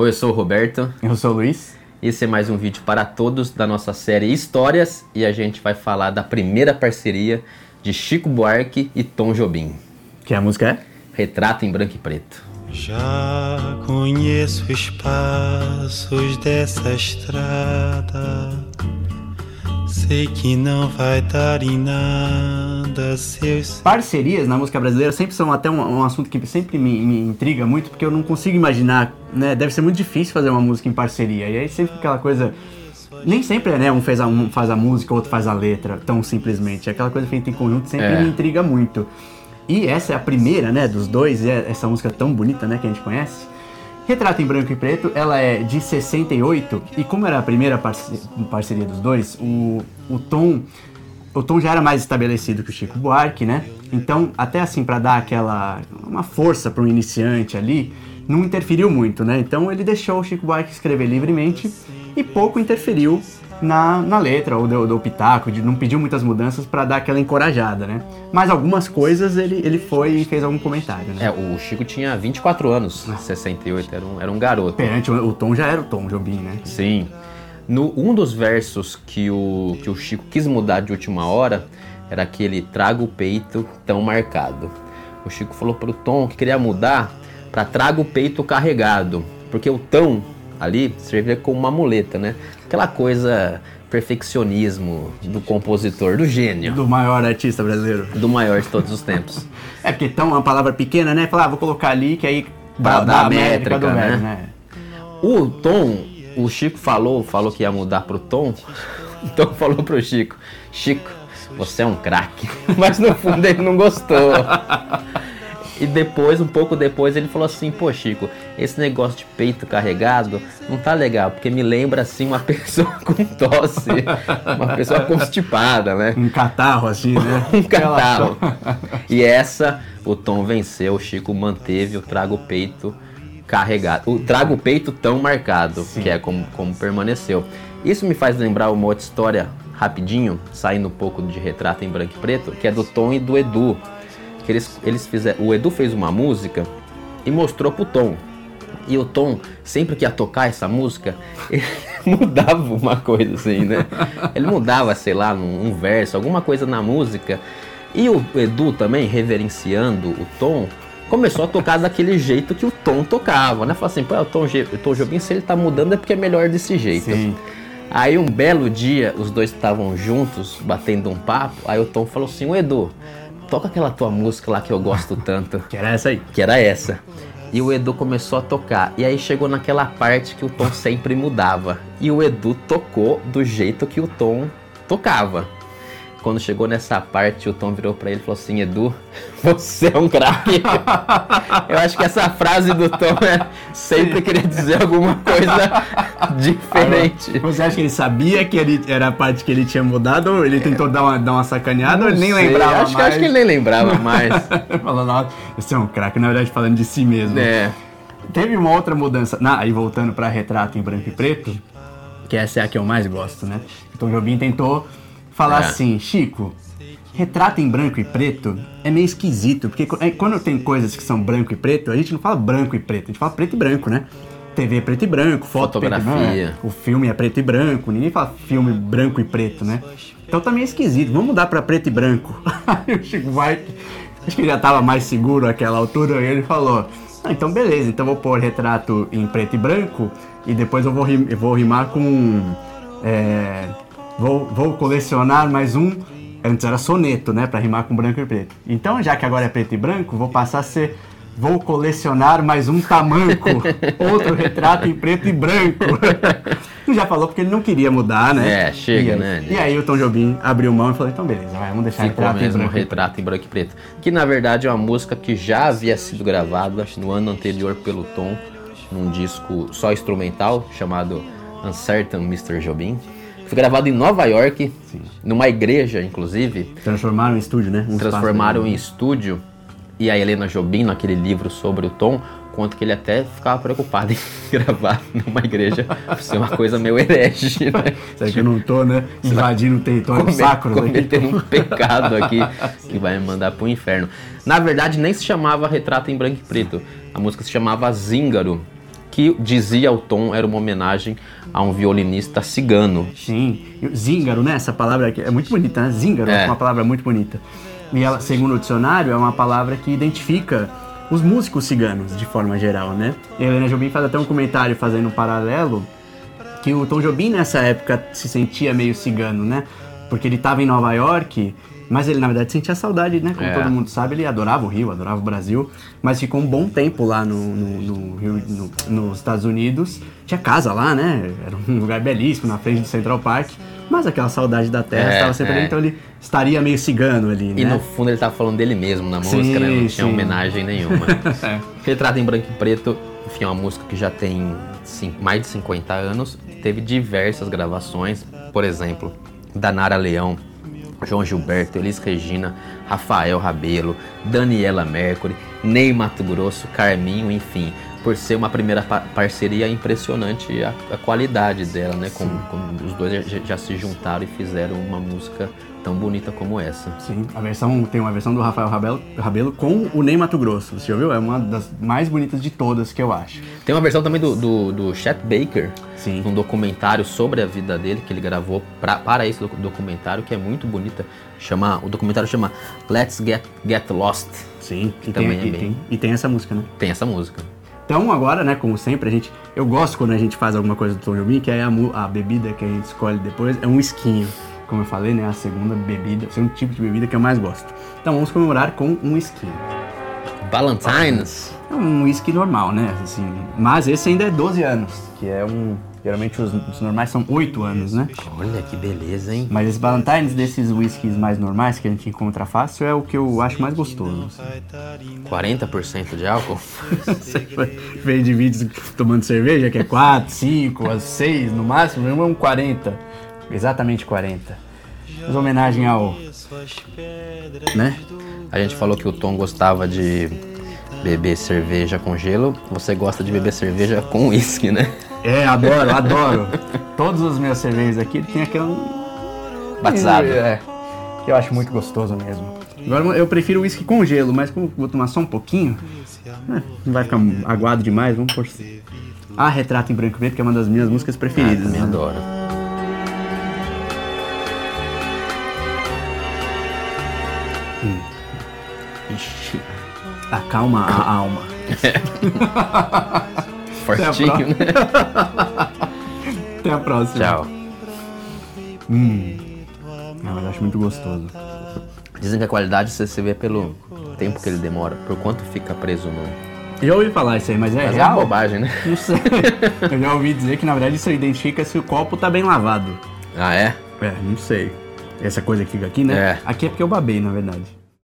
Oi, eu sou o Roberto. Eu sou o Luiz. Esse é mais um vídeo para todos da nossa série Histórias e a gente vai falar da primeira parceria de Chico Buarque e Tom Jobim. Que a música é? Retrato em Branco e Preto. Já conheço espaços dessa estrada. Sei que não vai dar em nada seus. Parcerias na música brasileira sempre são até um, um assunto que sempre me, me, intriga muito, porque eu não consigo imaginar, né? Deve ser muito difícil fazer uma música em parceria. E aí sempre aquela coisa. Nem sempre, né? Um faz a, um faz a música, outro faz a letra, tão simplesmente. Aquela coisa feita em conjunto sempre é. me intriga muito. E essa é a primeira, né, dos dois, e é essa música tão bonita, né, que a gente conhece. Retrato em Branco e Preto, ela é de 68, e como era a primeira parceria dos dois, o, o tom o tom já era mais estabelecido que o Chico Buarque, né? Então, até assim, para dar aquela uma força para um iniciante ali, não interferiu muito, né? Então, ele deixou o Chico Buarque escrever livremente e pouco interferiu na, na letra, ou do, do pitaco, de, não pediu muitas mudanças para dar aquela encorajada, né? Mas algumas coisas ele, ele foi e fez algum comentário, né? É, o Chico tinha 24 anos, em 68, era um, era um garoto. Perante o, o Tom já era o Tom Jobim, né? Sim. No, um dos versos que o, que o Chico quis mudar de última hora era aquele traga o peito tão marcado. O Chico falou pro Tom que queria mudar para traga o peito carregado, porque o tão ali servia como uma muleta, né? Aquela coisa perfeccionismo do compositor, do gênio. Do maior artista brasileiro. Do maior de todos os tempos. é porque tão uma palavra pequena, né? Falar, ah, vou colocar ali que aí pra dar a métrica, do né? né? O Tom, o Chico falou, falou que ia mudar pro Tom. O Tom falou pro Chico, Chico, você é um craque. Mas no fundo ele não gostou. E depois, um pouco depois, ele falou assim: Pô, Chico, esse negócio de peito carregado não tá legal, porque me lembra assim uma pessoa com tosse, uma pessoa constipada, né? Um catarro assim, né? um catarro. e essa, o Tom venceu, o Chico manteve o trago peito carregado, o trago peito tão marcado, Sim. que é como, como permaneceu. Isso me faz lembrar uma outra história rapidinho, saindo um pouco de retrato em branco e preto, que é do Tom e do Edu que eles, eles fizeram. O Edu fez uma música e mostrou pro Tom. E o Tom, sempre que ia tocar essa música, ele mudava uma coisa assim, né? Ele mudava, sei lá, um, um verso, alguma coisa na música. E o Edu também, reverenciando o Tom, começou a tocar daquele jeito que o Tom tocava, né? Falou assim, pô, o Tom, o Tom Jobim, se ele tá mudando é porque é melhor desse jeito. Sim. Aí um belo dia, os dois estavam juntos, batendo um papo, aí o Tom falou assim, o Edu, toca aquela tua música lá que eu gosto tanto. que era essa aí? Que era essa. E o Edu começou a tocar. E aí chegou naquela parte que o Tom sempre mudava. E o Edu tocou do jeito que o Tom tocava. Quando chegou nessa parte, o Tom virou para ele e falou assim: Edu, você é um craque. Eu acho que essa frase do Tom é sempre querer dizer alguma coisa diferente. Você acha que ele sabia que ele, era a parte que ele tinha mudado? Ou ele tentou dar uma, dar uma sacaneada Não ou ele nem sei, lembrava acho mais? Que, acho que ele nem lembrava mais. Falando, você é um craque, na verdade, falando de si mesmo. É. Teve uma outra mudança. Na, aí voltando para retrato em branco e preto, que essa é a que eu mais gosto, né? Então o Jobim tentou falar é. assim, Chico, retrato em branco e preto é meio esquisito, porque é, quando tem coisas que são branco e preto, a gente não fala branco e preto, a gente fala preto e branco, né? TV é preto e branco, foto Fotografia. Preto, né? O filme é preto e branco, ninguém fala filme branco e preto, né? Então tá meio esquisito, vamos mudar pra preto e branco. Aí o Chico vai, acho que já tava mais seguro naquela altura, e ele falou: ah, então beleza, então vou pôr retrato em preto e branco e depois eu vou, rim, eu vou rimar com. É, vou, vou colecionar mais um. Antes era soneto, né? Pra rimar com branco e preto. Então, já que agora é preto e branco, vou passar a ser. Vou colecionar mais um tamanco. outro retrato em preto e branco. já falou porque ele não queria mudar, né? É, chega, e, né? E aí o Tom Jobim abriu mão e falou: então beleza, vai, vamos deixar Ficou retrato mesmo em branco. retrato em branco e preto. Que na verdade é uma música que já havia sido gravada no ano anterior pelo Tom, num disco só instrumental chamado Uncertain Mr. Jobim. Foi gravado em Nova York, Sim. numa igreja, inclusive. Transformaram em estúdio, né? Um transformaram em estúdio. E a Helena Jobim, naquele livro sobre o Tom, conta que ele até ficava preocupado em gravar numa igreja por ser uma coisa meio herege, né? Será que eu não tô, né? Invadindo o território Come, sacro. Cometendo um pecado aqui que vai me mandar pro inferno. Na verdade, nem se chamava Retrato em Branco e Preto. A música se chamava Zíngaro. Que dizia o Tom era uma homenagem a um violinista cigano. Sim, zíngaro, né? Essa palavra aqui é muito bonita, né? Zíngaro é É. uma palavra muito bonita. E ela, segundo o dicionário, é uma palavra que identifica os músicos ciganos, de forma geral, né? E a Helena Jobim faz até um comentário fazendo um paralelo que o Tom Jobim nessa época se sentia meio cigano, né? Porque ele estava em Nova York, mas ele na verdade sentia saudade, né? Como É. todo mundo sabe, ele adorava o Rio, adorava o Brasil, mas ficou um bom tempo lá no, no- no Rio, no- nos Estados Unidos. Tinha casa lá, né? Era um lugar belíssimo na frente do Central Park, mas aquela saudade da terra É, estava sempre ali, é. então ele estaria meio cigano ali, E né? no fundo ele tava falando dele mesmo na Sim, música, né? Não tinha sim. homenagem nenhuma. É. Retrato em Branco e Preto, enfim, é uma música que já tem cin- mais de 50 anos, teve diversas gravações, por exemplo, da Nara Leão, João Gilberto, Elis Regina, Rafael Rabelo, Daniela Mercury, Ney Mato Grosso, Carminho, enfim. Por ser uma primeira pa- parceria impressionante a, a qualidade dela, né? Como, como os dois já, já se juntaram e fizeram uma música tão bonita como essa. Sim, a versão tem uma versão do Rafael Rabelo, Rabelo com o Ney Mato Grosso. Você já ouviu? É uma das mais bonitas de todas que eu acho. Tem uma versão também do, do, do Chet Baker, Sim. um documentário sobre a vida dele que ele gravou pra, para esse docu- documentário que é muito bonita. Chama, o documentário chama Let's Get, Get Lost. Sim, e Também tem, é e, bem. tem, e tem essa música, né? Tem essa música. Então agora, né, como sempre, a gente. Eu gosto quando a gente faz alguma coisa do Tom Jobim, que aí a, a bebida que a gente escolhe depois é um esquinho. Como eu falei, né? A segunda bebida, o segundo tipo de bebida que eu mais gosto. Então vamos comemorar com um esquinho. Valentine's. É um whisky normal, né? Assim, mas esse ainda é 12 anos, que é um. Geralmente os, os normais são 8 anos, né? Olha que beleza, hein? Mas esse Valentine's desses whiskies mais normais que a gente encontra fácil é o que eu acho mais gostoso. assim. 40% de álcool? Você veio de vídeos tomando cerveja, que é 4, 5, 6 no máximo, é um 40. Exatamente 40. Mas homenagem ao. Né? A gente falou que o Tom gostava de beber cerveja com gelo. Você gosta de beber cerveja com uísque, né? É, adoro, adoro. Todos os meus cervejas aqui tem aquele. Batizado. É. Que eu acho muito gostoso mesmo. Agora eu prefiro uísque com gelo, mas como vou tomar só um pouquinho, né, não vai ficar aguado demais, vamos por. A Retrato em Branco e Preto, que é uma das minhas músicas preferidas. também né? adoro. Acalma a alma. Fortinho, né? Até a próxima. Tchau. Não, mas eu acho muito gostoso. Dizem que a qualidade você se vê pelo tempo que ele demora, por quanto fica preso no. Já ouvi falar isso aí, mas é Mas é uma real? bobagem, né? Não sei. eu já ouvi dizer que na verdade isso identifica se o copo tá bem lavado. Ah, é? É, não sei. Essa coisa que fica aqui, né? É. Aqui é porque eu babei, na verdade.